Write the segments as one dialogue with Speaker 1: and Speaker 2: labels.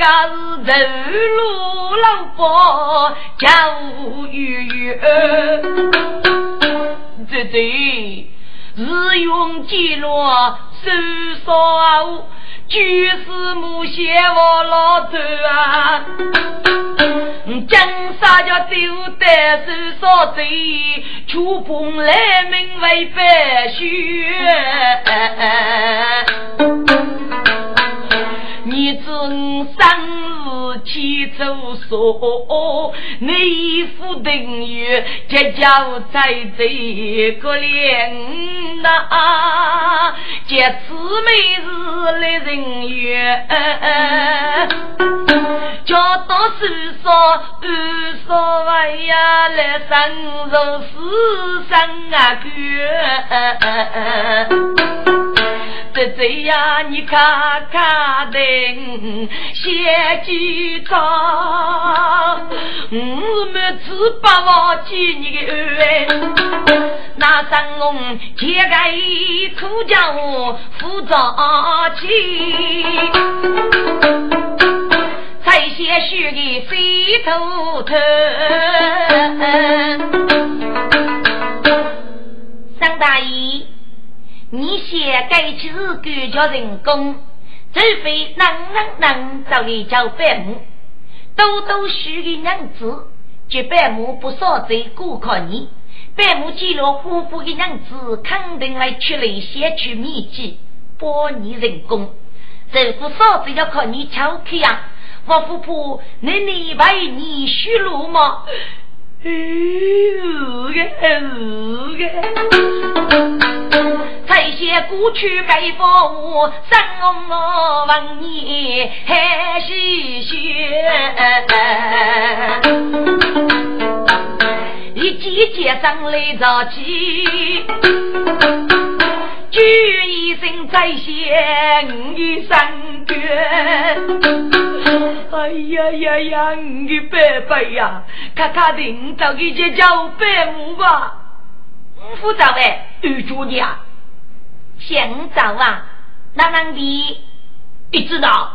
Speaker 1: 人家是走路老伯家务悠悠，这这日用记录收少，就是母写我老头啊，江沙家丢得收少贼，出风来名为白雪。你知生日起走说，你夫等于结交在这个脸呐，结姊妹日来人缘，叫到手说二说哎呀来生日是生啊哥。这这呀，你看看的，写几张，我们只把忘记你的恩。那三公揭开苦叫我扶着起，才写书的飞头头。
Speaker 2: 张大爷。你写该去是干叫人工，除非能能能找一叫百亩，多多许的娘子，绝百亩不少在顾客你，百亩记录夫妇的娘子，肯定来取了先取秘籍，帮你人工，这不少子要靠你巧克呀，我夫妇那你为你许路吗？
Speaker 1: 哎，是个，是个。这些过去该房屋，生我问你还是学。一季节上来着急，举一声再写你三句。哎呀呀呀，你伯伯呀，看看领导给这叫伯母吧。
Speaker 2: 副长哎，
Speaker 1: 女主的啊，
Speaker 2: 姓赵啊，哪能的？
Speaker 1: 你知道？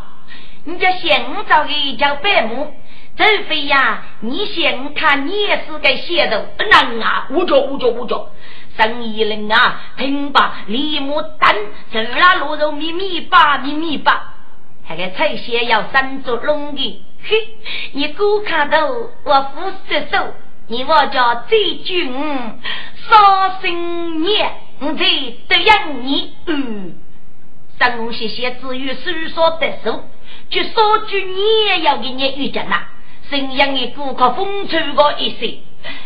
Speaker 2: 你叫姓赵的叫伯母。除非呀，你先看，你也是个写的不
Speaker 1: 能啊！五角五角五角，生意人啊，听吧，李牡丹，走啦，路肉米米八米米八，那个菜蟹要三足龙的，嘿，你姑看到我夫失手，你我叫最君伤心念，我才得养你。嗯，三公谢谢至于手说得手，就说句你也要给你遇见呐。沈阳的顾客风吹过一些，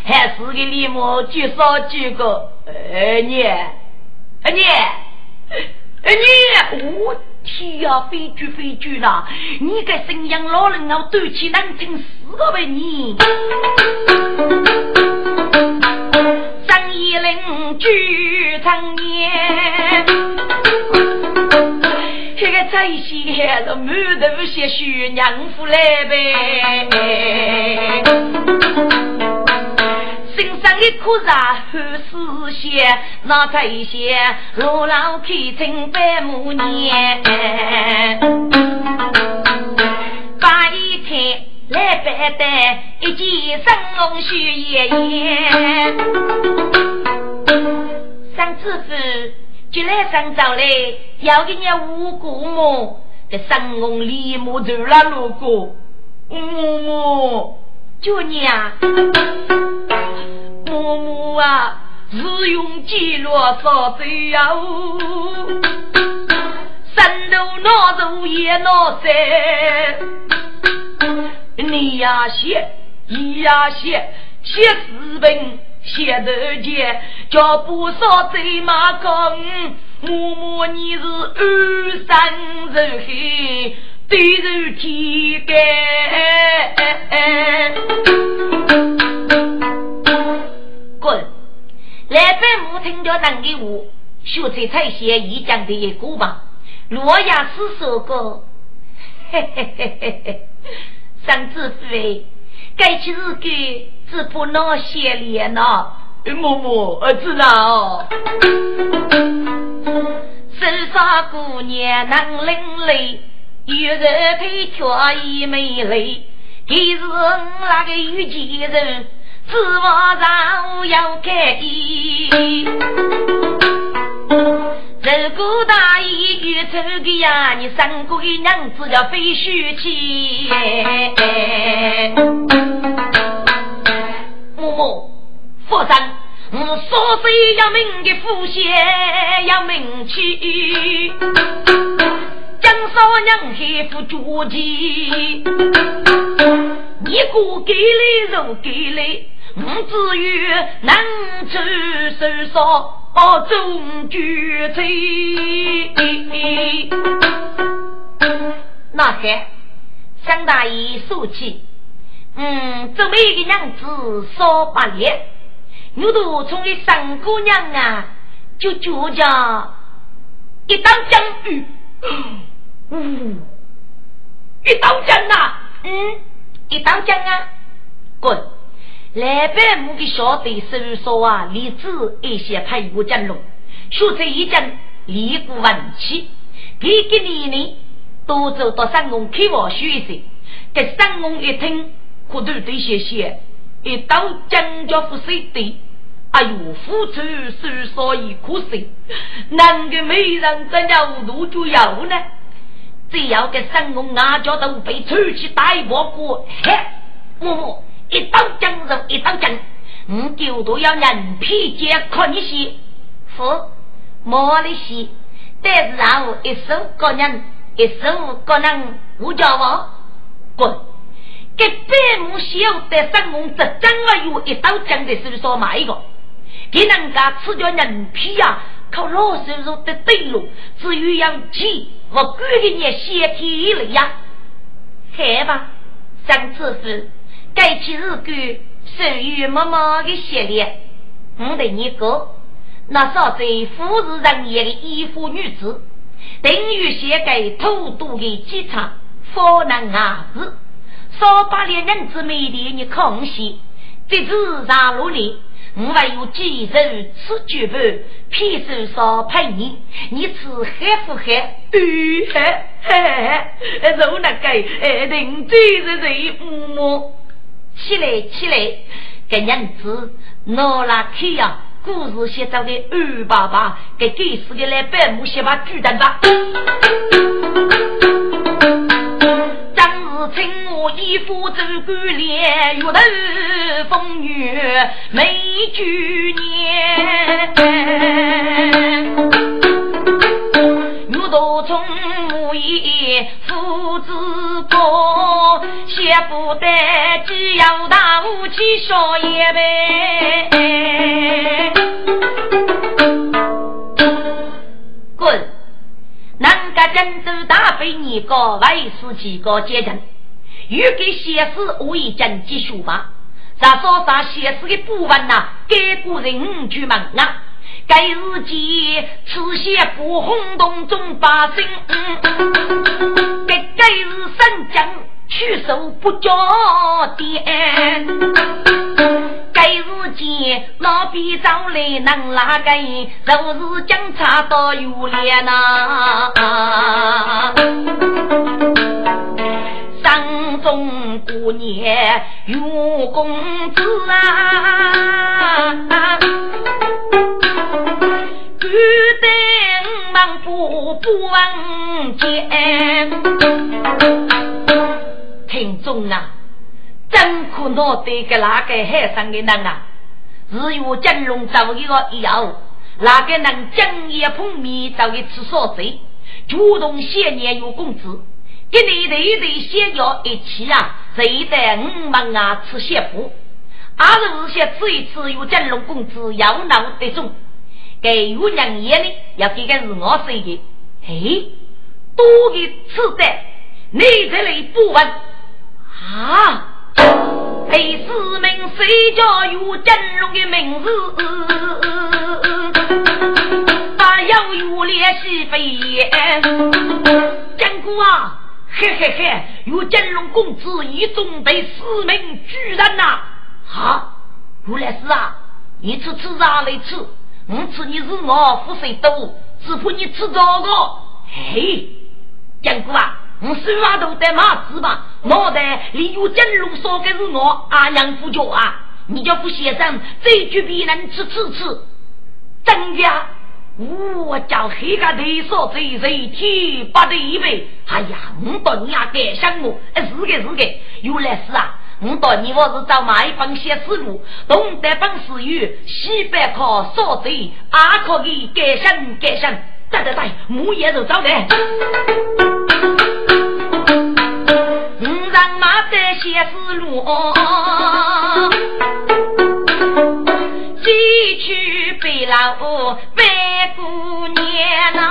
Speaker 1: 还是个李某就少几个。哎你，哎你，哎你，我天呀，飞猪飞猪啦！你个沈阳老人啊，斗气难听死了呗你！张一林举长年。这个在线了，满头些血娘夫来呗，身上一颗热汗丝线，那在线路老开成百亩年，把一天来拜拜，一见生龙血烟烟，三次子。就来上早嘞，要给你五姑母，这三公李母走了路过，母母，就你啊，母母啊，日用记录少走呀，山头闹走也闹塞，你呀写，你呀写，写四本。写得见，叫不少贼马讲，默默你是二三日黑，对人天干。滚！来百母听着人的话，学才才写一讲的一个吧。洛阳是首歌，嘿嘿嘿嘿嘿，三子妃，该去日给。只不那些脸呐，嬷嬷，儿子哦。
Speaker 2: 山上姑娘能伶俐，有人配却也美丽。他是那个有钱人，指望上要开衣。如果大义有仇的呀，你三个娘子要非须去。
Speaker 1: 嬷嬷，佛山。我所岁要命的父血要命去，江少娘还不着急，你哥给来肉给来，我至于能出手少中决策。
Speaker 2: 那还向大爷说起，嗯，这么一个娘子说八年。牛头冲的三姑娘啊，就觉着一刀将雨，
Speaker 1: 嗯，一刀将啊，
Speaker 2: 嗯，一刀将啊，滚！来百亩的小队收说啊，立志一些派过江龙，学这一阵立过文气，几个年呢，都走到三公开房学习，给三公一听，可都得谢谢。一刀将家不水的，哎呦，付出是所以可惜，哪个美人怎样路就有呢？只要给三公阿家都被抽起大包裹，嘿，嬷嬷一刀将肉一刀将，我丢都要人皮接看一些，夫莫的些，但是然后一手个人，一手个人无家王滚。给百亩小的三公这真啊有一刀将的是说买一个，给人家吃掉人皮呀，靠老收入的对路，至于要气，我管给你先提了呀，好吧，三次是该起日干，生于妈妈的系列，我的你哥，那少在富士人业的衣服女子，等于写给偷渡的机场，方能儿子。少把两人之美丽你空隙，这次上路里，我还有几手吃酒饭，偏手少陪你，你吃黑不黑？
Speaker 1: 鱼海海，肉那个，哎，人最是人么？
Speaker 2: 起来起来，给娘子拿拉开呀！故事写到的二爸爸，给给死的来百亩先把举单吧。
Speaker 1: 请我义父走过连月头风雨美举年，月头从木叶父子高，写不得只要大武器少一杯。
Speaker 2: 滚！南家郑州大飞你个为是几个阶层？欲给写诗我已经结束吧。再说啥写诗的部分呐？该个人去问啊。该日记此写不轰动中百姓，该该日三江去手不交点。该日记老笔找来能哪个？就是警察到有脸呐。当中过年有公子啊，举灯忙不不闻见。听众啊，真可恼得个那个海上的人啊，只有金龙找一个以后，那个能今夜碰面找一次所贼，主动谢年有工资。一对对对，先要一起啊！谁带五门啊？吃些苦，二十日些吃一吃，有金龙公子要闹得中。给有娘爷呢，要给个是我说的。哎，多给吃的，你这里不问啊？第四名谁叫有金龙的名字？他要有联系飞燕，金姑啊！嘿嘿嘿！有金龙公子一众队四名巨人呐！啊，原来是啊！
Speaker 1: 你吃吃啥来吃？我吃你是我福水多，只怕你吃这个。嘿，江哥啊，我手上头戴马子吧，脑袋里有金龙烧的是我阿娘夫脚啊！你叫副先生，这句别人吃吃吃，真的。我叫黑个头说这谁天不对呗？哎呀，我到你家改想我，哎是个是个，原来是啊，我到你我是找买一本写思路，东北本事语，西北靠说贼，阿可给改想改想，对对对，木也是找的。
Speaker 2: 五让马的写思路。几去北老白姑娘呐，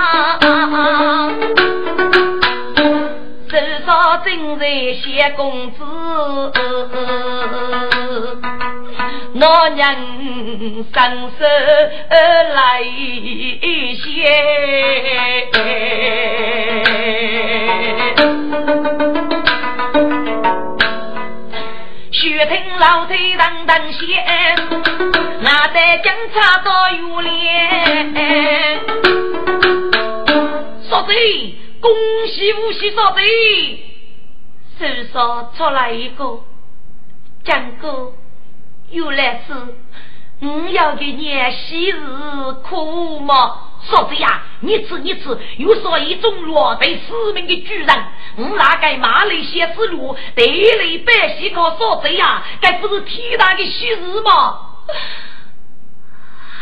Speaker 2: 手上正在写工资，老娘伸手来写。雪听老腿当当响，那在警察到有脸。
Speaker 1: 少贼，恭喜无喜少贼，
Speaker 2: 手上出来一个，江哥，又来是我要给你昔日苦吗？
Speaker 1: 嫂子呀，你吃你吃，又说一种落得死命的巨人，我哪该马来西亚之路，得来百姓靠嫂子呀，该不是天大的喜事吗？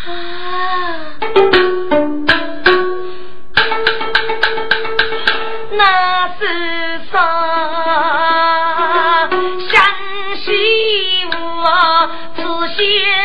Speaker 2: 啊，那是啥？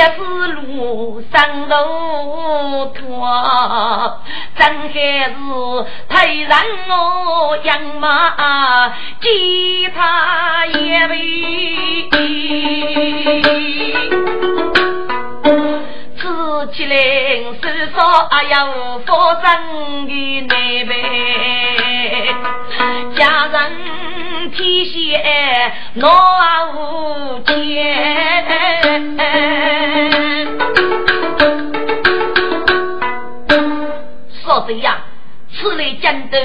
Speaker 2: 也是路上路拖，真还是太让我养马吉他也为。自起来，手上还有发生的难办，家人提携闹无间。
Speaker 1: 说这样，此类战斗，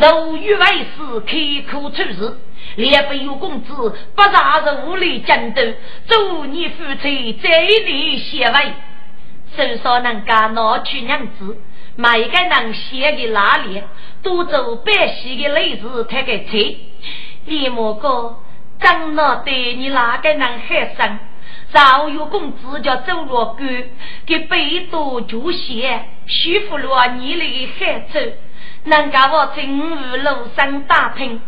Speaker 1: 如遇外事，开口出事，连非有公子，不杀是无力战斗，祝你夫妻在里协为。
Speaker 2: 至少能干拿去娘子，每个人写的哪里，都做百姓的类似他个菜。李莫哥，张老对你哪个人害生？早有公子叫周罗干，给北都就写，舒服了你的害处。能够我进五路上打拼，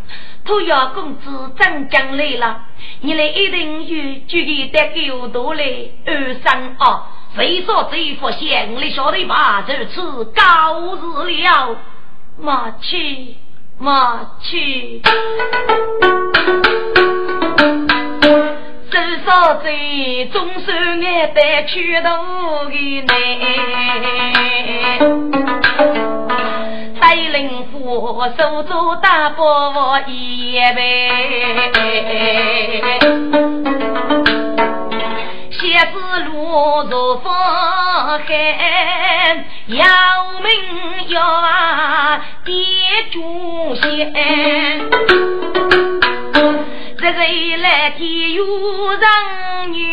Speaker 2: 土窑公子真将来了，你来一定有具体的狗多来二三二。谁说这副县里晓得吧？这次高日了，马去马去。至少这总算俺得去头的呢。带领户手足大伯一杯。写字路如风寒，要命要啊爹祖先，这个来天有人缘。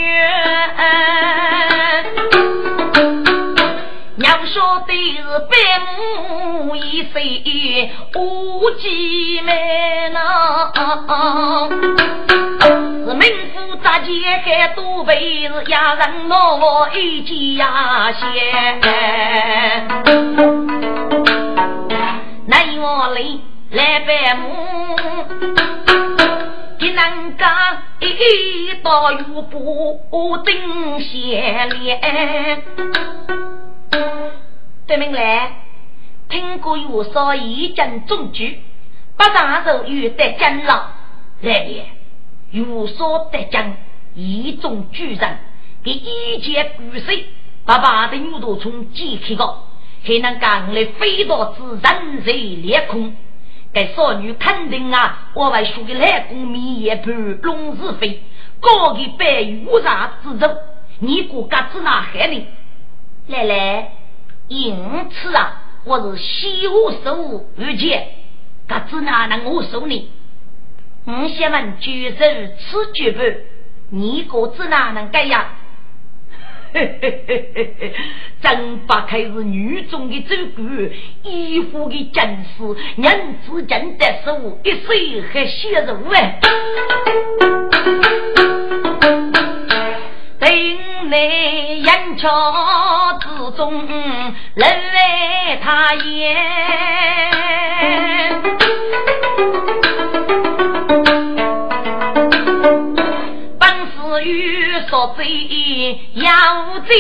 Speaker 2: 说的是百亩一岁无几妹呐，是名副杂技还多辈是压人我一起呀先，奈我来来百亩，给人家一道又不顶先脸。对门来，
Speaker 1: 听过有说一将中举，不上手又得将老，来也有说得将一中举人，给一剑骨碎，把把的牛头从解开个，还能赶来飞到自人在裂空。该少女肯定啊，我为输给来公民也不龙是非，高给白无啥之中，你个嘎子那害你？
Speaker 2: 来来，因此啊，我是西湖手遇见，嘎子哪能我收你？我先问举手此举不？你个子哪能改呀？
Speaker 1: 嘿嘿嘿嘿嘿，真不愧是女中的走狗，衣服的真是人之间的手，一岁还写肉哎。等 内眼瞧之中，人来他言。欲说贼要贼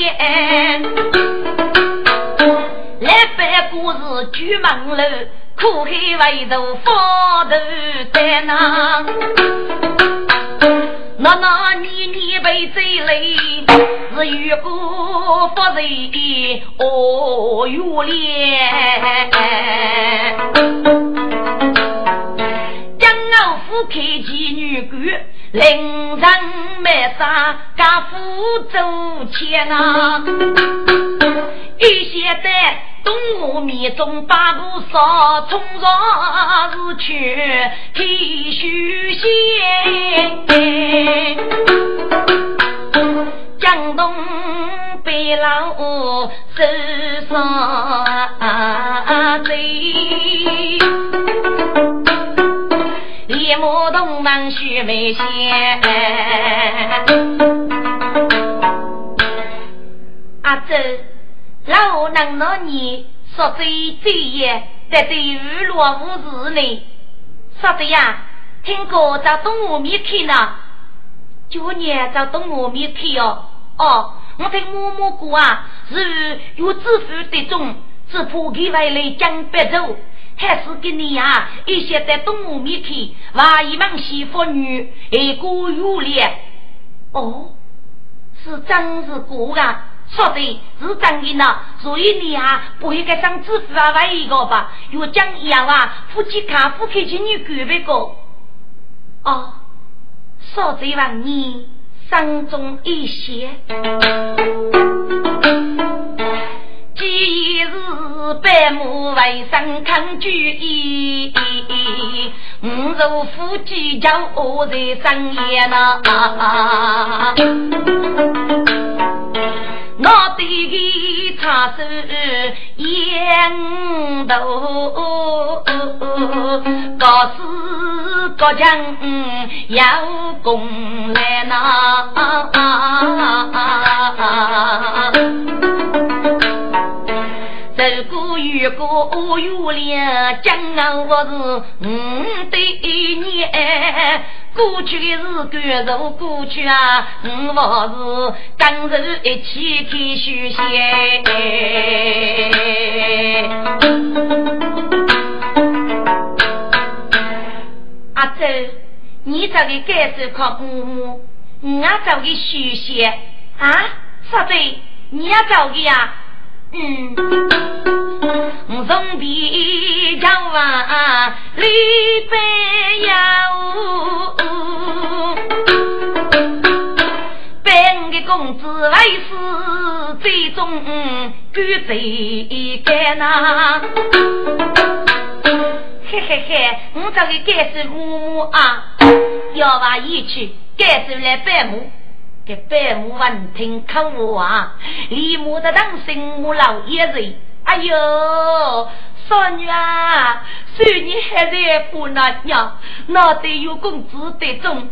Speaker 1: 言，来摆故事举门楼，苦海为头方头在那，那那你你被贼累，是遇过发贼哦哟咧。开妓女官，令人卖杀，家父走钱啊！一些在东吴面中把不少，冲上是去剃须线，江东北老手上贼。一目洞门须眉仙，阿周老能那你说这这夜在对雨落无事呢？说的呀，听过找动物面去呢？九年找动物面去哦。哦，我听摸摸过啊，是有致富的种，是破开外来江北走。还是给你呀！一些在动物面前，话一门媳妇女，一个有脸。哦，是真是假啊？说的是真的呢。所以你啊，不应该上支付啊，万一个吧？有讲一样啊，夫妻卡夫开起你举别个。哦，说这玩你慎重一些。今日百亩为生抗拒意，五如夫妻叫我在深夜呐，我对你插手烟头，告诉国将要攻来呐。走过越过越连，将我是五对年。过去的事赶走过去啊，我往事今日一起去修仙。阿周，你找的该走靠姑母，我找的修仙啊？啥子？你要找的呀、嗯，我从地叫啊，李白呀，本个公子为师最终举最干呐，嘿嘿嘿，我这个该是母母啊，要把一去该是来拜母。这百亩闻听看我啊，李母的当心母老爷人，哎呦，少女啊，虽你还在不那娘，那得有公子得中。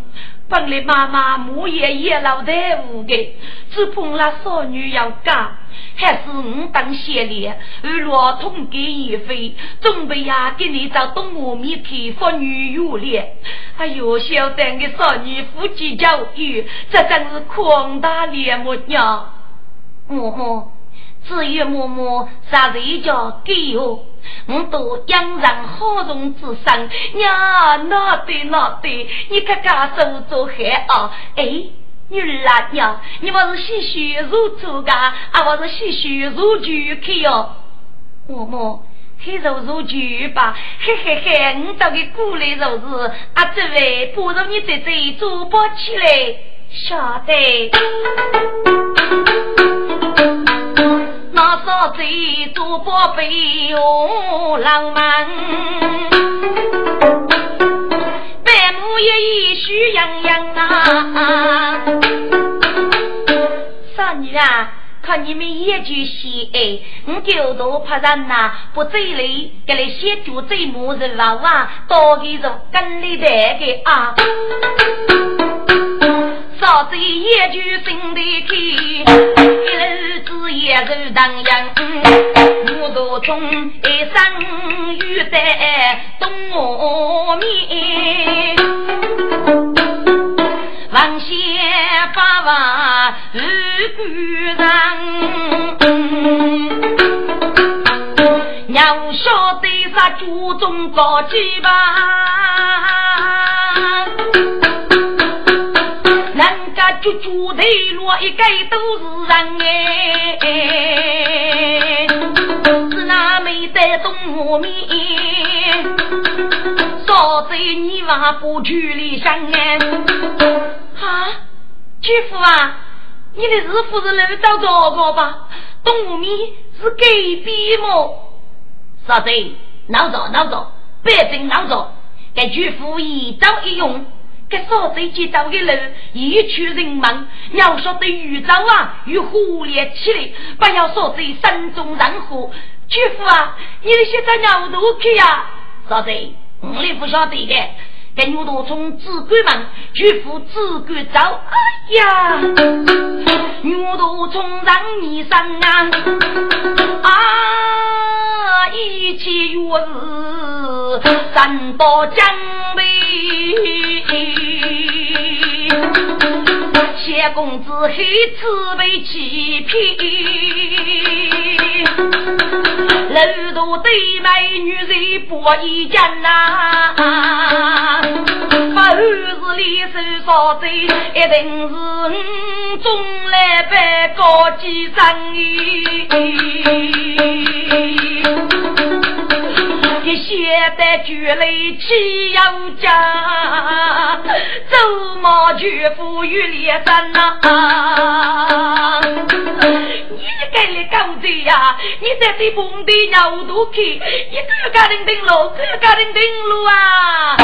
Speaker 1: 本来妈妈母也也老在屋的，只碰那少女要嫁。还是我当先烈，而若通给一飞，准备呀给你找东吴面皮妇女有脸。哎呦，小丹的少女夫妻教育，这真是宽大脸目呀！
Speaker 2: 嗯哼，
Speaker 1: 至于嬷嬷啥人叫给我，我都养人好容之身。娘，那对那对，你看看手做海啊！哎，女儿啊娘，你不是洗血如猪噶，啊不是洗血如猪去哟？嬷嬷，黑肉如猪吧？嘿嘿嘿，你找个过来肉是啊，这位不如你在这做包起来，晓得。那嫂子做宝贝哟，浪漫，百亩一衣许洋洋啊！少女啊，看你们一句戏哎，我就多怕人呐，不走累，给你写句最末日娃娃，多给着跟你带个啊！嫂子一句心里开，一路子也是荡漾。我都从一生遇在东我面，王先发话如古人，娘晓得啥祖宗高几吧？就猪头落一个都是人哎，我面，少在你娃不去里乡哎。啊，舅父啊，你的日夫人来找这个吧？东吴面是隔壁么？
Speaker 2: 少在闹着闹着，别真闹着，给舅父一招一用。给少贼接到的人，一群人忙，要晓得宇宙啊与虎连起来，不要说贼山中人祸。舅父啊，你现在牛头去呀？
Speaker 1: 少贼，我也不晓得的。给牛头从只管忙，舅父只管走。哎呀，牛头从让你上啊！啊，一切若是三刀将背。谢公子黑此被欺骗，楼大对美女人不一见呐，不是李手少贼，一定是五中来办高级生意。一写得举泪气洋家，走马绝夫与烈山呐！你给你狗贼呀！你在这蹦的牛肚去，你都要家庭登录，都要家庭登录啊！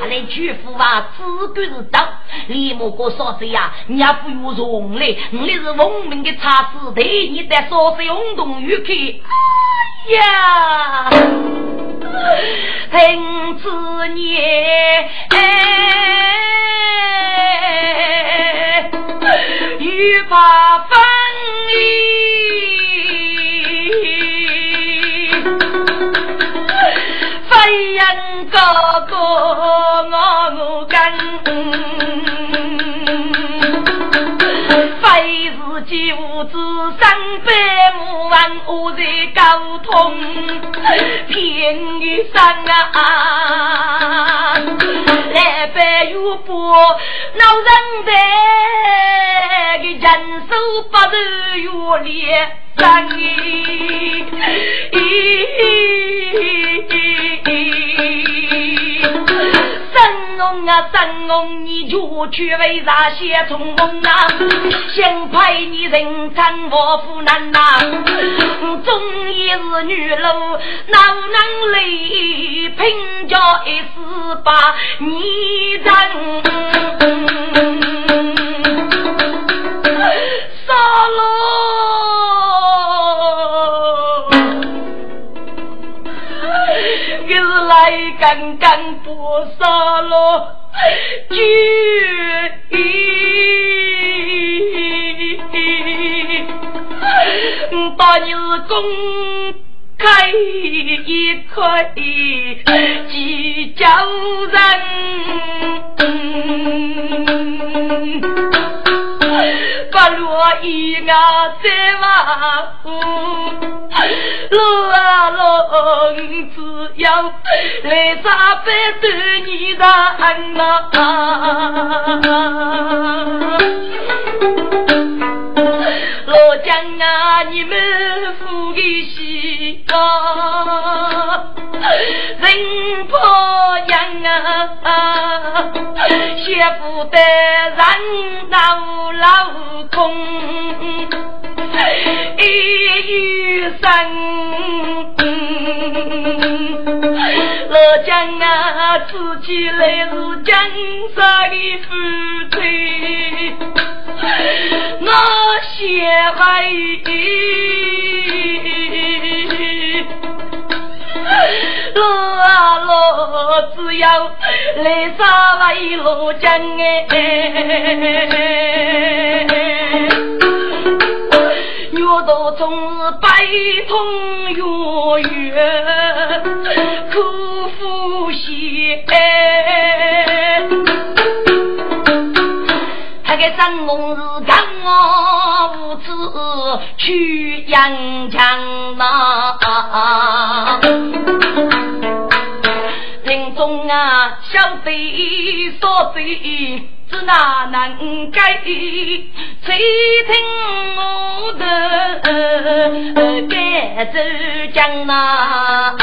Speaker 2: 他来绝夫啊，只管是当，李某个嫂子呀，你也不用容嘞，你是文明的茶子队，你在少子运动员去。
Speaker 1: 呀，恨子年，欲把分离，飞扬高歌我跟。是几无知，三百亩万我在沟通，偏于山啊！来白玉波，老人在，个人手不是月烈山神龙啊神龙，你就去为啥写从梦啊？先派你人称我夫难呐，终也是女路，哪能来拼叫一时把你人杀了？来刚刚不杀了，决意把你公开一块计较人，把罗一啊在马虎，路啊路，只要来啥百对你的恩呐 老蒋啊，你们富的西江，人怕娘啊，舍不得让那老老公。一余生。老将啊，自己来是江山的夫妻，我写为老啊老，只要来杀为老将哎。我都从悲痛月月苦呼吸，他个张公是刚我无知去阳江呐，人中啊晓得所罪。是哪能改？谁听我的该走江南？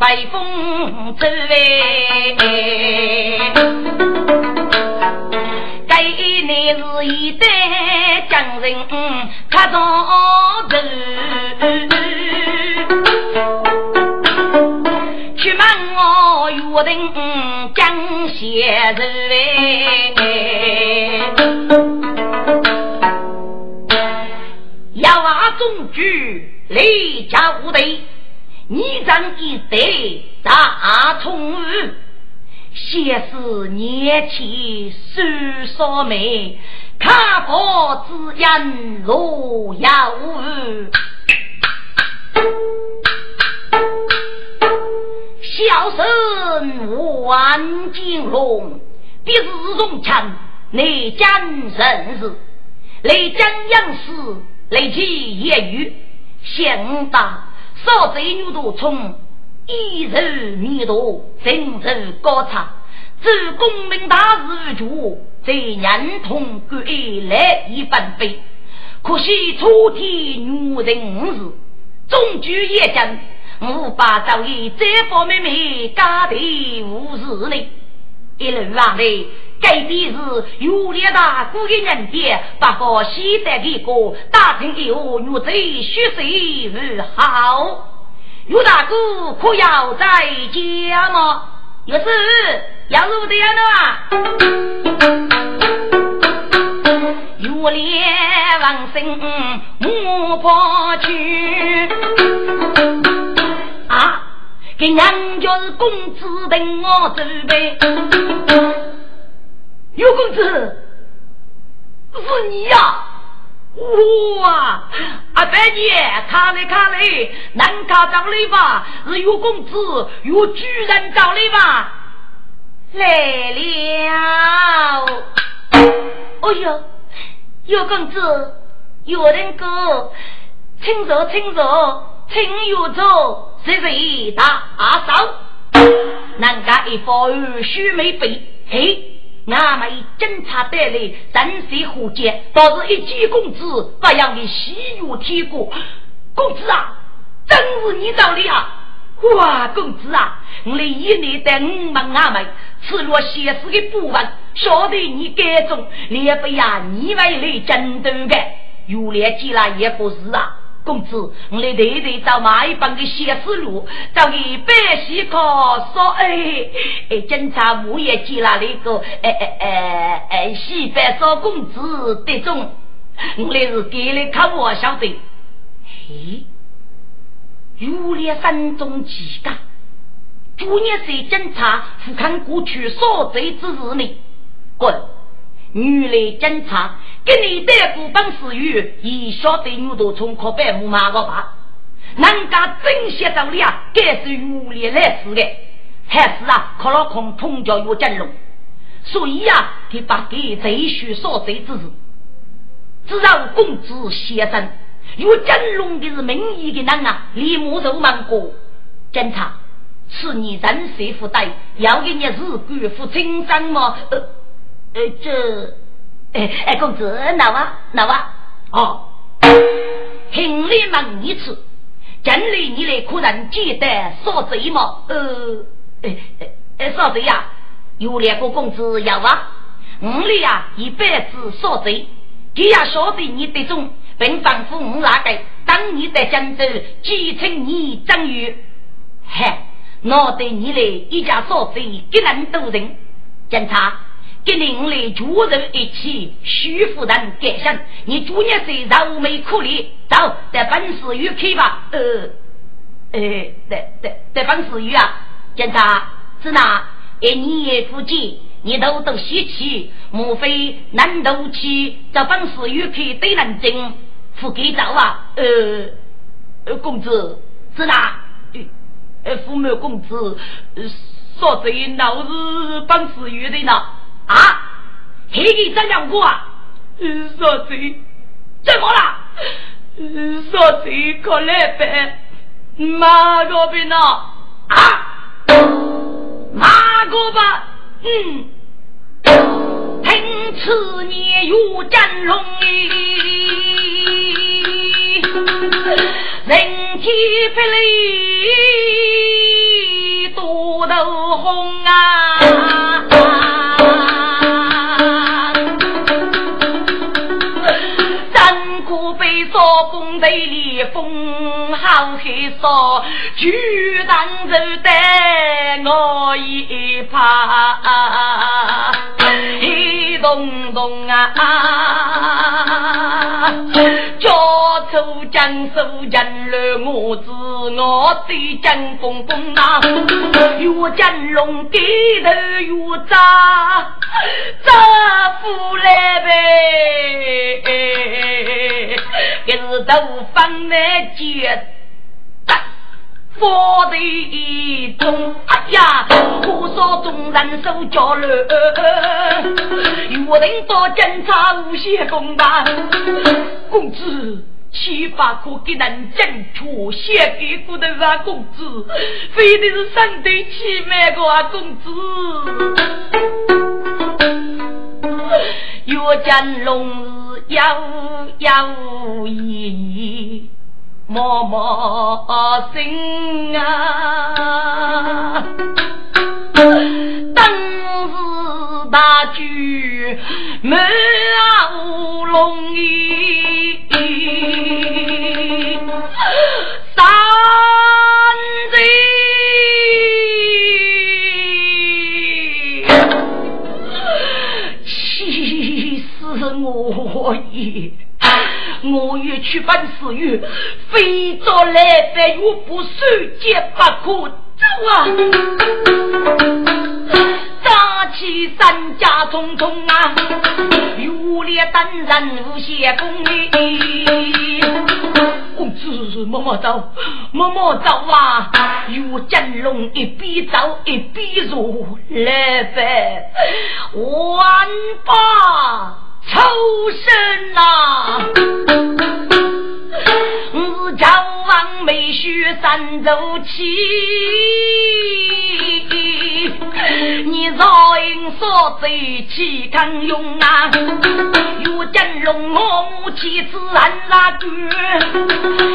Speaker 1: 北风走哎，该乃是一代将人看中头。去问我约定江西人，要瓦中举雷家部队，你长一代大冲日，先是年轻手少美，看破之言若要无。小生万金龙，必是中强，内江人士，内江杨氏，内其业余，现大少贼女多从一人迷多，人人高差，自功名大事主，在人同归来一般悲，可惜初天女人事，终居夜间。我把早已这方妹妹家的无事呢，一路往来，该的是有力大姑的人家，把个西单给个打听以后，女子血水如好。有大哥可要在家吗？有事要入的呢。有脸王生莫破去。啊！给娘家是公子等我准备，有公子是你呀！哇！阿伯爷，看来看来，南家找来吧？是有公子，有主人找来吧？来了！哎呦，有公子，有人哥，请坐，请坐，请有座。这是一大嫂，南家一副须眉背，嘿，俺们侦查带来人水虎结，倒是一见公子，这样的喜悦天国。公子啊，真是你找的啊！哇，公子啊，我来一年带五门阿妹，吃了现实的部分，晓得你该中，连不呀？你为来争斗的，原来进来也不是啊！公子，我来对对找马一帮的写思路，找给百姓可说哎哎，警察物业接了那个哎哎哎哎，西北少公子得中，我来是给你看我晓得。嘿，有了山中几个，昨日是警察俯瞰过去所罪之日呢，滚！女来警察，给你带过本事语，已晓得女多从可白木马个吧？人家真些道理啊，该是女力来死的，还是啊，靠老空通教有真龙，所以啊，他把给贼须所贼之事，只让公子先生有真龙的是名义的人啊，立马就忙过检查，是你人谁负担？要给你日官负精神吗？呃。呃，这，哎哎，公子，哪哇哪哇？哦，听你问一次，真理你来可能记得说贼吗？呃，哎哎哎，说贼呀？有两个公子要啊？我里呀一辈子说贼，他也晓得你的种，并吩咐我那个当你在江州继承你正月，嗨，我对你来一家说贼，给人多人检查。跟您来主人一起徐夫人改善，你主业是愁眉苦脸，走在本市玉去吧。呃，呃，在在在本市玉啊，检查是哪一年附近，你都都稀奇，莫非难斗气？在本市玉去对人精，付给走啊？呃，呃，公子是哪？呃，父母公子说这闹是本市玉的呢？啊！黑的怎样过啊？说贼怎么了？说贼可来呗？马个病呢？啊？马个吧？嗯。听此年有战龙，人体不离，多头红啊！少公队里风好黑少，巨蛋就带我一怕，咚咚啊！叫出江苏人来我知我对江公公啊，有江龙低头有扎扎夫来呗。一是头方来接，佛的中，哎呀，多少众人手脚乱，有人到警察无限公办，公子七八颗给人正确写给过的啊，公子，非得是三对七万个啊，公子，岳家龙。有有意嬷嬷心啊。当时大局没有容易三弟气死我也。我欲去办事业，非做来在我不受戒不可走啊！扎起三家匆匆啊，有烈担人无谢公义。公子默默走，默默走啊！有真龙一边走一边入来呗，完吧。抽身呐！我将王梅雪三走起，你饶应所贼岂肯用啊？有真龙我母妻自然拉官，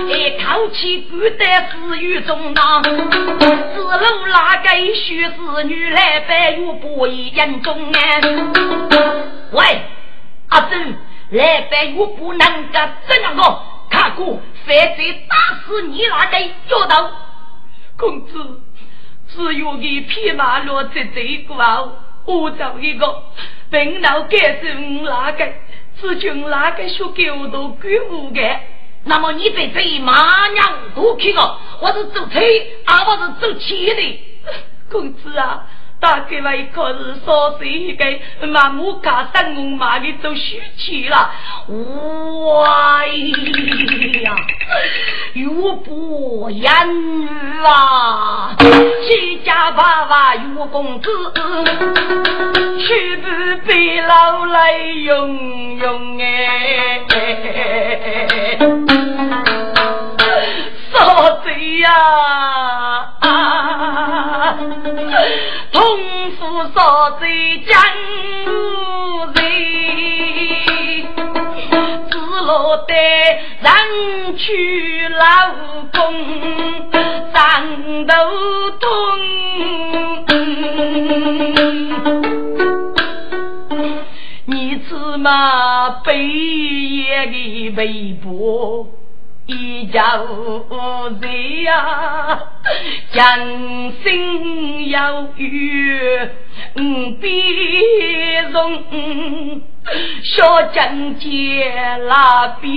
Speaker 1: 一口气孤单死于中当，四路那个许子女来白玉不一眼中啊！喂！阿珍，来拜我不能个怎样个？看过，反正打死你那个脚头。
Speaker 2: 公子，只有你匹马落在这个我找一个病老改成哪个，只求哪个小狗都归我的。
Speaker 1: 那么你在这一马娘多去了，我是走车，而不是走骑的。
Speaker 2: 公子啊！大概外可是少岁一个，马木卡三公马的都输气了。
Speaker 1: 哇呀，又不言啊！齐家爸爸岳公子，
Speaker 2: 去不被老来用用哎。父少贼江人，只落得人去老公长头痛。你芝麻背也的背薄。一家人呀，将心有余，别容小将姐那边，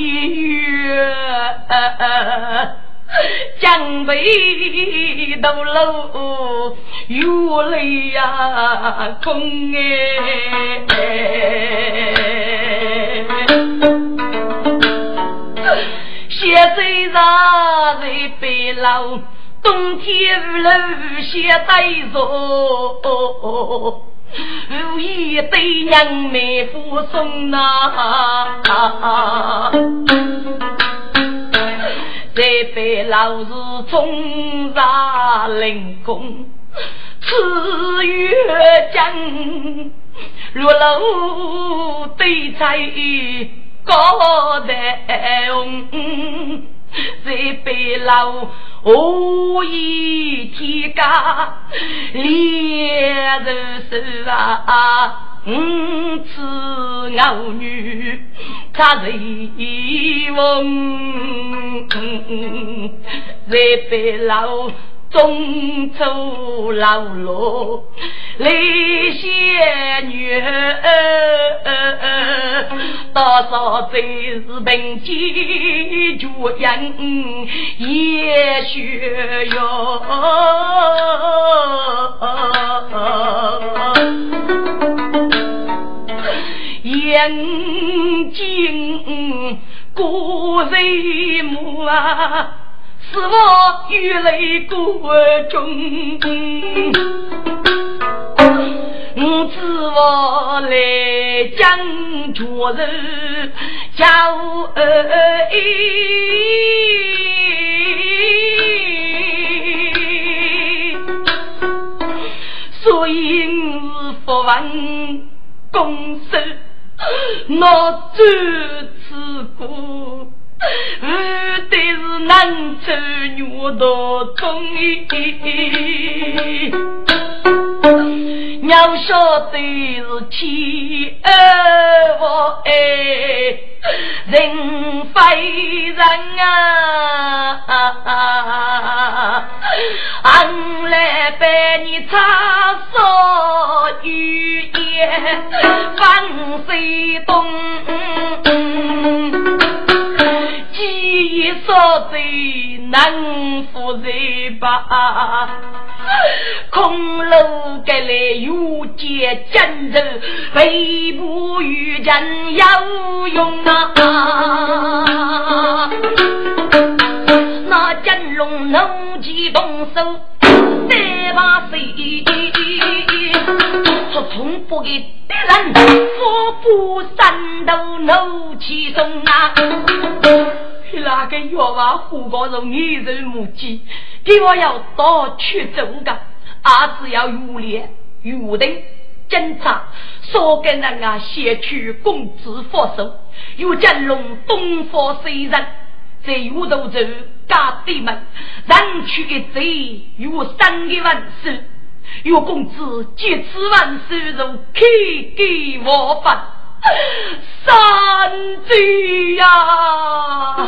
Speaker 2: 江北都路有泪呀，空哎。写在上在白楼，冬天无楼写对坐，无意对娘妹夫送呐。在白楼是中茶灵宫，此月将落楼对菜。高台红，在北楼何以天家烈日手啊，五子牛女他随风，在北楼。中州老罗来仙女，多少真是凭借绝人也需要。眼睛过人目啊！是我与雷过中，我知我来将绝人叫儿所以我不问公事，我做此故。我得是南州牛道中医，要晓得是天我哎，人非人啊！俺来陪你插手语言，放水东。一说最能负责吧，空楼盖来又见真人，背部遇人有用啊！那金龙怒气动手，再把谁说从不给敌人，部三斗怒气中啊！那个药王胡高荣女人母鸡，给我要到去走的，儿子要有脸有定警察，少给人啊先去公子佛手，有金龙东方虽人，在岳头州家对门，人去的贼有三个万岁，岳公子借此万岁如开给我分。
Speaker 1: 三弟呀，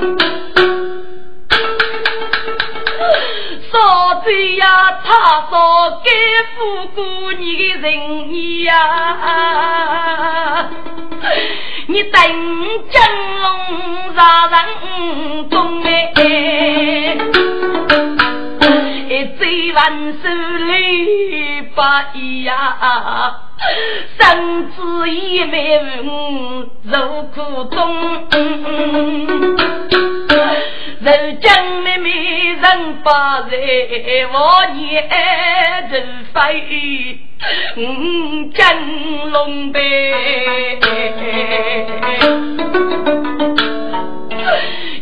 Speaker 1: 三弟呀，他说给付过你的人意呀，你等金龙杀人中哎，一醉万寿里把一呀。生子一枚五，受苦中。人将妹妹人把在，我年人飞，五将龙背，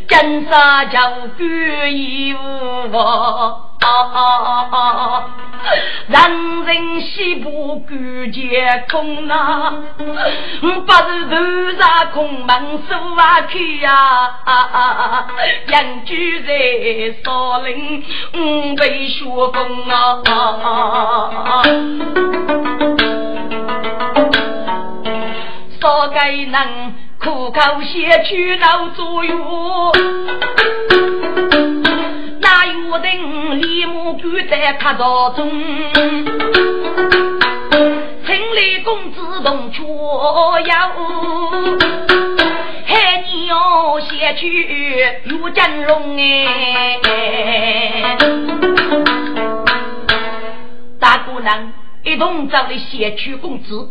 Speaker 1: 金沙就归一无人人西部古街空啊，不是头上空门锁啊开呀，养居在少林被雪封啊，少该能苦口写去闹作用。那有人立马赶在客道中，城里公子同雀游，海鸟写去有真龙哎，大姑娘一同找的写去公子，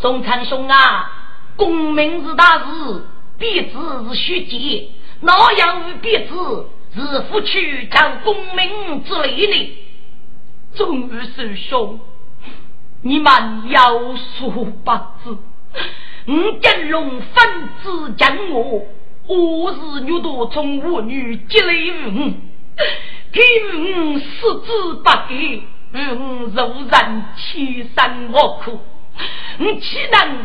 Speaker 1: 宋长兄啊，功名是大事，必子是虚节，哪样与必子？是夫去将功名之类的，终于师兄，你们有所不知，吴金龙分子将我，我是女多从我女积累于我，给我死之不给，我柔然欺山我苦，我岂能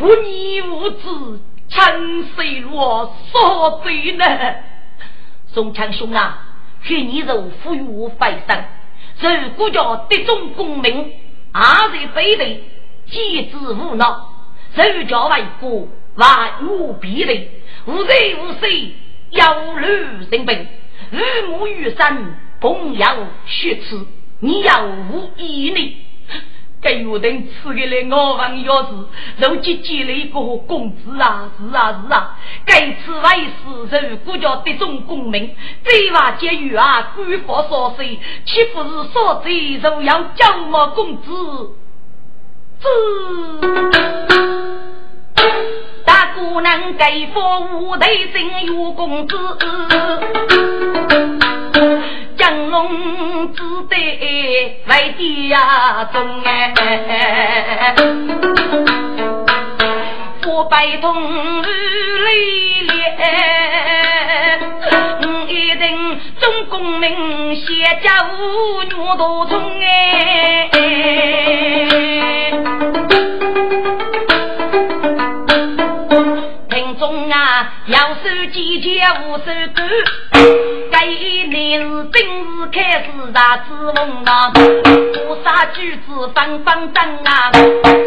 Speaker 1: 不义无知，承受我所罪呢？宋强兄啊，看你如富裕非生，如果叫得中功名，阿在非得，机智无脑，如叫为国，万无必累，无罪无罪，有辱生病，日暮雨山，朋友血耻，你要无义呢？给我等赐给了我问要是，如今积了一个公子啊，是啊是啊，该此为事，如果叫得中功名，罪罚监狱啊，官法所税，岂不是所罪？如要叫我公子，大姑娘给佛无头生有公子。降龙只得外地呀中哎，我拜通泪裂，一定中功名写家务女多中哎。听众啊，要守季节无守干。该年是正式开始大之梦啊，菩萨举子方方正啊，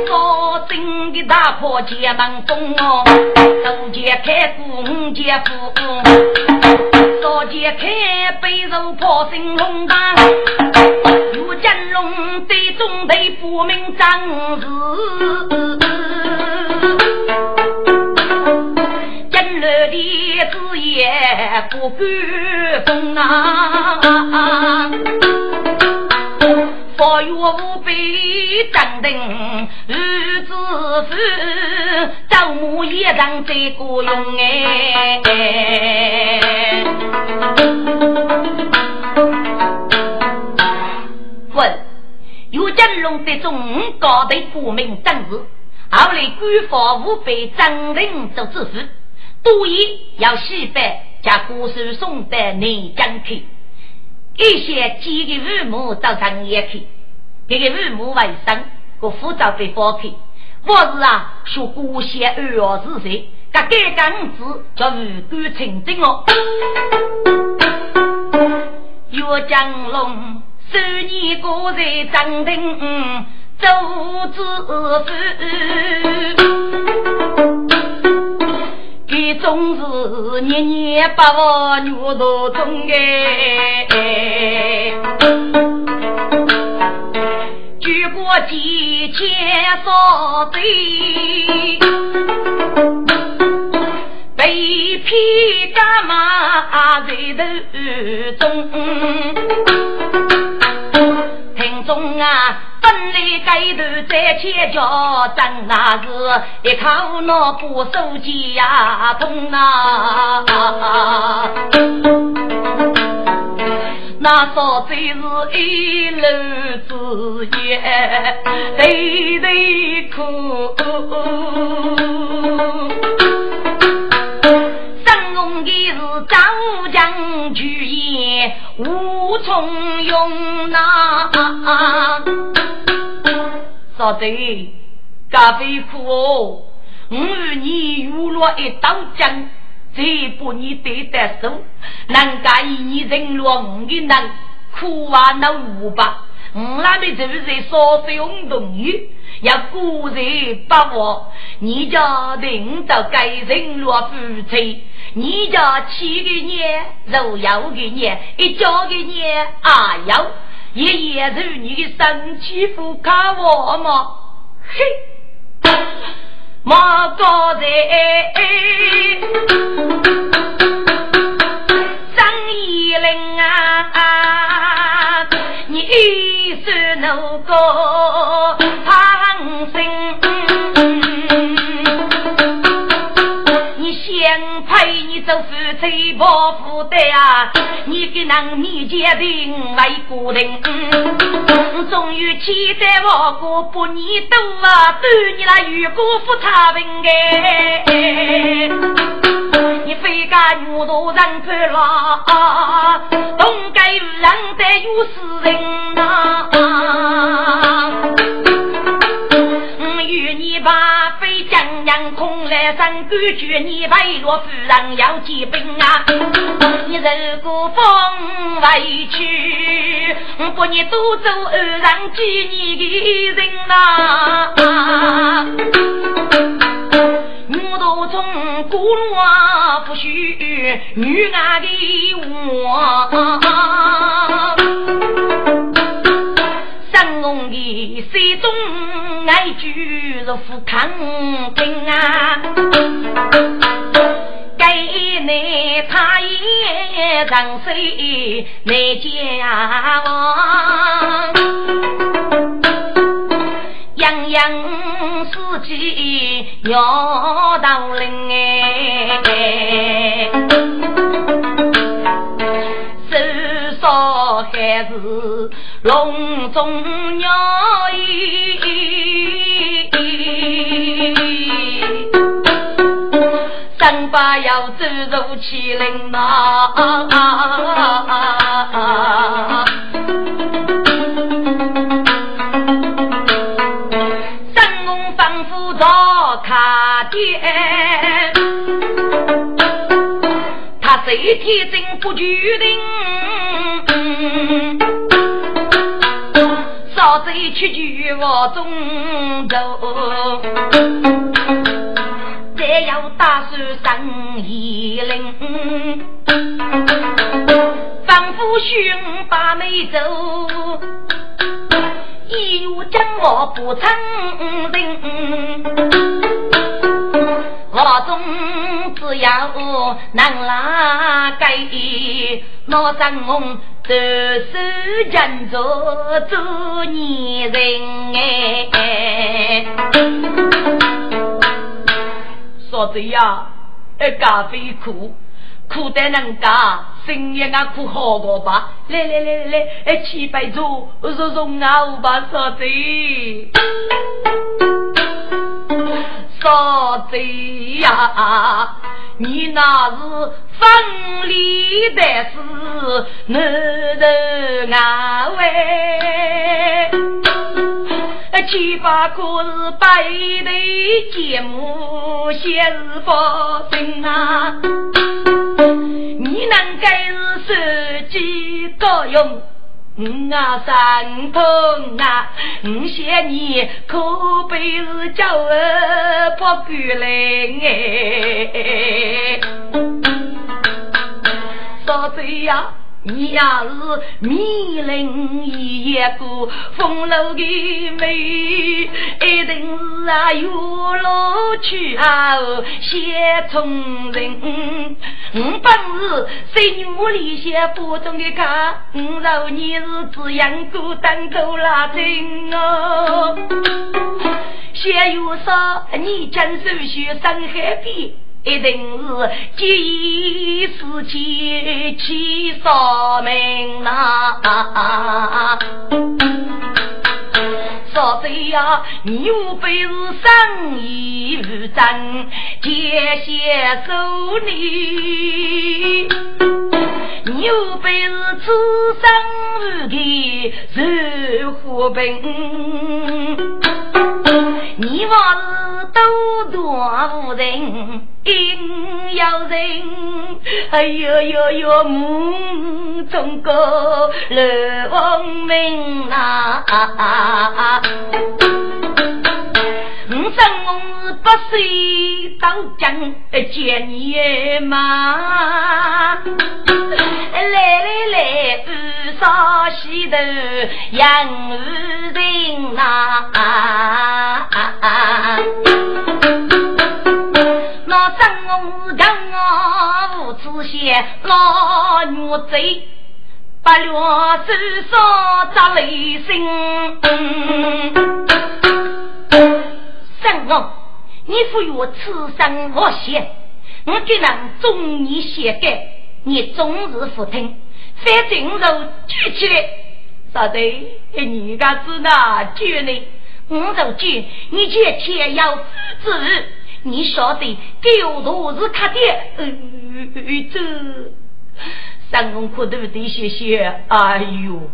Speaker 1: 烧新的大破解门风哦，都解开古五解富，少解开背肉破心龙胆，如金龙对中队不明张氏。的也不敢风啊，佛曰无悲正定日子是朝暮一场在过用哎。问有金龙的中高的不明正事，后来官方无被正定做知识。多言要西北，将古书送到南疆去。一些几个父母到上也去，这个父母为生，个护照被放开。我是啊，学古写二二是谁？这改刚子叫五官清正哦。岳江龙，十年过在张定，周知府。总是年年把我牛头中哎，举过几千少对。被骗干嘛在途中？听众啊，本来街头在前脚，真那是一口脑不手机呀痛啊！那少最是一楼之言，对对苦。的是张将军也无从容呐！说对，咖啡苦哦，我与你遇了一刀将，再不你得得手，能介意你人落我的难，苦啊那五吧？我那边就是烧水运动员，要古人把握，你家领导该人落夫妻。你家七个年，肉要个年，一家个年，啊哟，爷爷是你的生气妇看我吗？嘿，马高在张一林啊，你是那个唐僧。你做夫妻不负担啊！你给人面前定为固定，终于期待我过半年多啊，对你那如果不差评哎！你非干牛头人判了，东街无人得有死人呐！与你把飞将将空来生，感觉你为了夫人要结兵啊！你如果风委屈，不你多走二上几你的人呐！女多从古乱不许女爱的我。三公的水中爱举如富康平啊，给你他也长水来家王，样样四季要到灵哎。至少还是笼中鸟意，三八要走入麒麟呐，三公仿佛做卡店。谁天真不决定？少贼屈居我中走，再要打算生一灵，仿佛寻把妹走，一有将我不成人。我中只要能拉盖，那张红都是人做做女人哎。说的呀，哎，咖啡苦，苦得能干，生意啊苦好过吧？来来来来来，哎，七百桌，我说中啊，把说的。少贼呀！你那是分离的事，难得啊喂！七八个是百对节目，写是发生啊！你能该是手机高用？我啊伤痛啊，我想你可悲是叫儿不敢来哎，嫂子呀。你也是迷人一个风流的美，一定是啊有老去啊先从人。我本是生我里些腹中的卡，我若你是只养孤单走拉针哦。先有说你将手续上海边。一定是几世间七少命呐！少贼呀，你无非是生意无正，借些手里；你无非是此生无的受苦病。你往是多多无人。应有人，哎呦呦呦，梦中个龙明啊！生我八岁到江见你嘛，来来来，二嫂洗头养儿人呐。那生我刚啊，无子些老女贼，不料手上扎雷声。生我，你赋予我此生我写，我给人中你写改，你终日不听，反正就举起来。啥的？你个子哪举呢？我就举，你却天要父子。你晓得狗头是卡的，呃，这三公可都得谢谢。哎呦，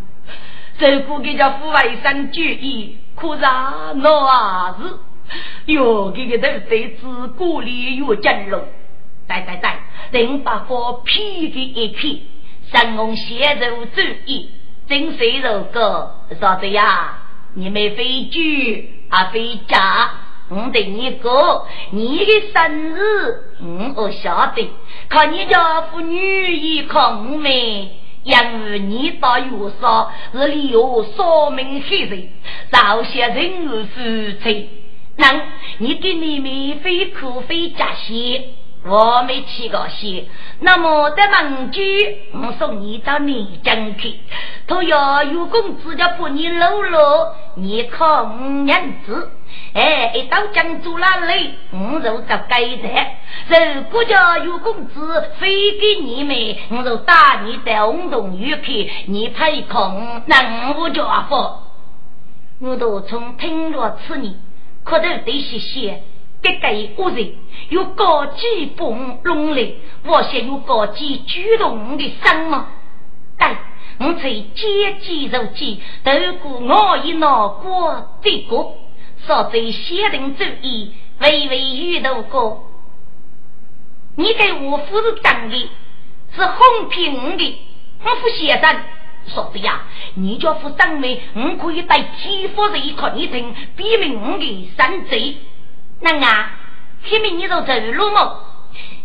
Speaker 1: 这个给叫父外甥注意，可是那啊是 哟，这个都得自古里有真龙。对对对，等把火劈给一劈，三公先手注意，真水肉哥啥子呀？你们非举啊非假？我对你哥，你的生日我晓得，看你家父女一空没，因为你到有少是里有少名黑人，早些人儿夫妻，那你给你们非苦非加些，我没去过些，那么在门居，我送你到你家去，他要有工资就把你搂搂，你靠五娘子。哎，一到江州那里，我就找该的。如果家有工资非给你们，我就打你的红洞玉去，你配空，那我就阿福。我都从听着此年，可都得些些，这个屋人有高级帮弄来，我想有高级主动的生吗？对，我才接机如机，透过我一脑过这个。说最先人主意，微微遇到过。你给我夫是当的，是哄骗的。我夫先生说的呀，你叫夫长妹，我可以带欺负人一看你听，比明我的三贼。那啊，前面你都走路么？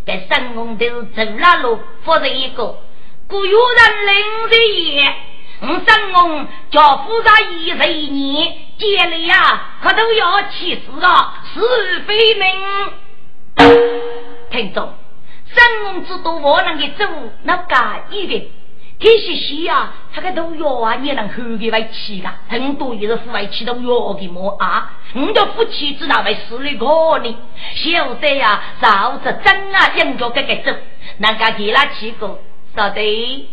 Speaker 1: 在山公头走那路，或者一个，故有人领着也。我生我叫夫人一十一年。见了呀，可都要气死了，是非命。听众，生龙之多，我能给走那个一个，这些戏呀，他个都要啊，你能后给外气的，很多也是夫外气都要的么啊？我叫夫妻子那位势力可呢？晓得呀，照着真啊，养着这个走，那个给他气过，晓得？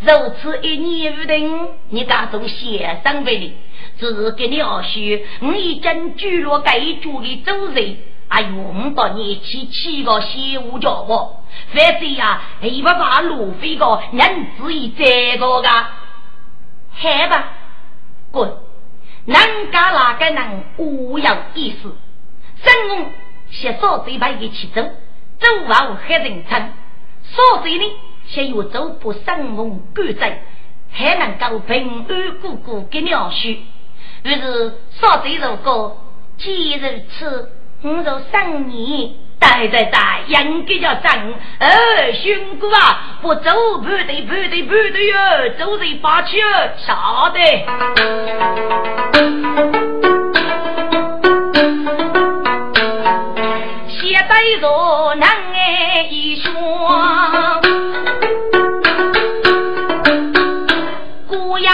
Speaker 1: 如此一年无定，你家中先生为你。只是给你二叔，我已经举了该主的主人，哎呦，我到你去七个邪物叫我，反正呀，一不怕路费个人子一这个个，好吧，滚！人家哪个人无有意思？生我先少嘴巴一起走，走完黑人称，少嘴呢先有走不生我赶在。还能够平安过过给鸟婿。于是说这首歌，既如此，我若生你。对对对，应该叫真。哎，兄哥啊，不走不对不对不对哟，走人八去晓得。现在若能哎一双，姑娘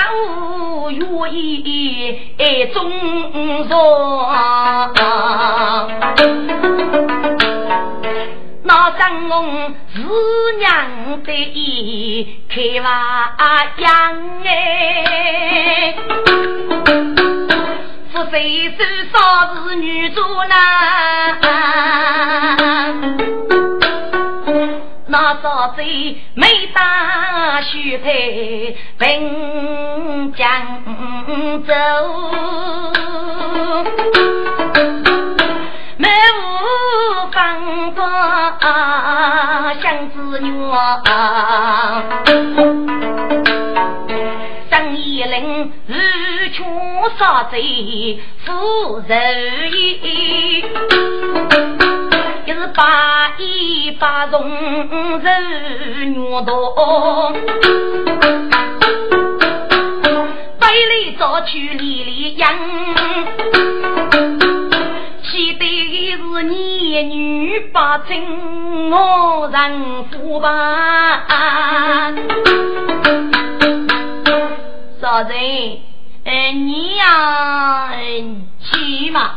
Speaker 1: 愿意哎中上。那生翁是娘的意，开娃养哎，不谁手少是女主呢？那少子没打须配并江走。少贼夫人意，一是八一八重人娘多，百里早去里里养。记得是你女把真我人夫吧？少人，哎，你呀，去嘛？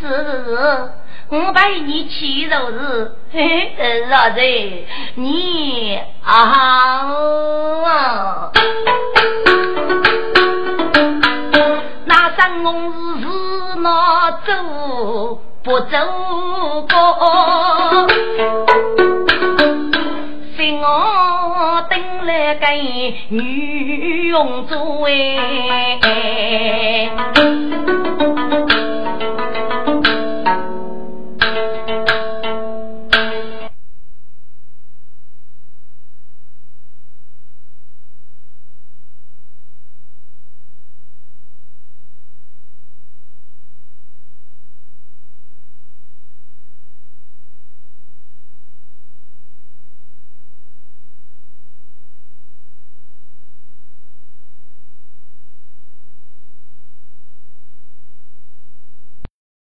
Speaker 1: 是是是，我陪你去就是。嘿，少人，你啊，那三公是。那走不走过，心我等来给女佣做哎。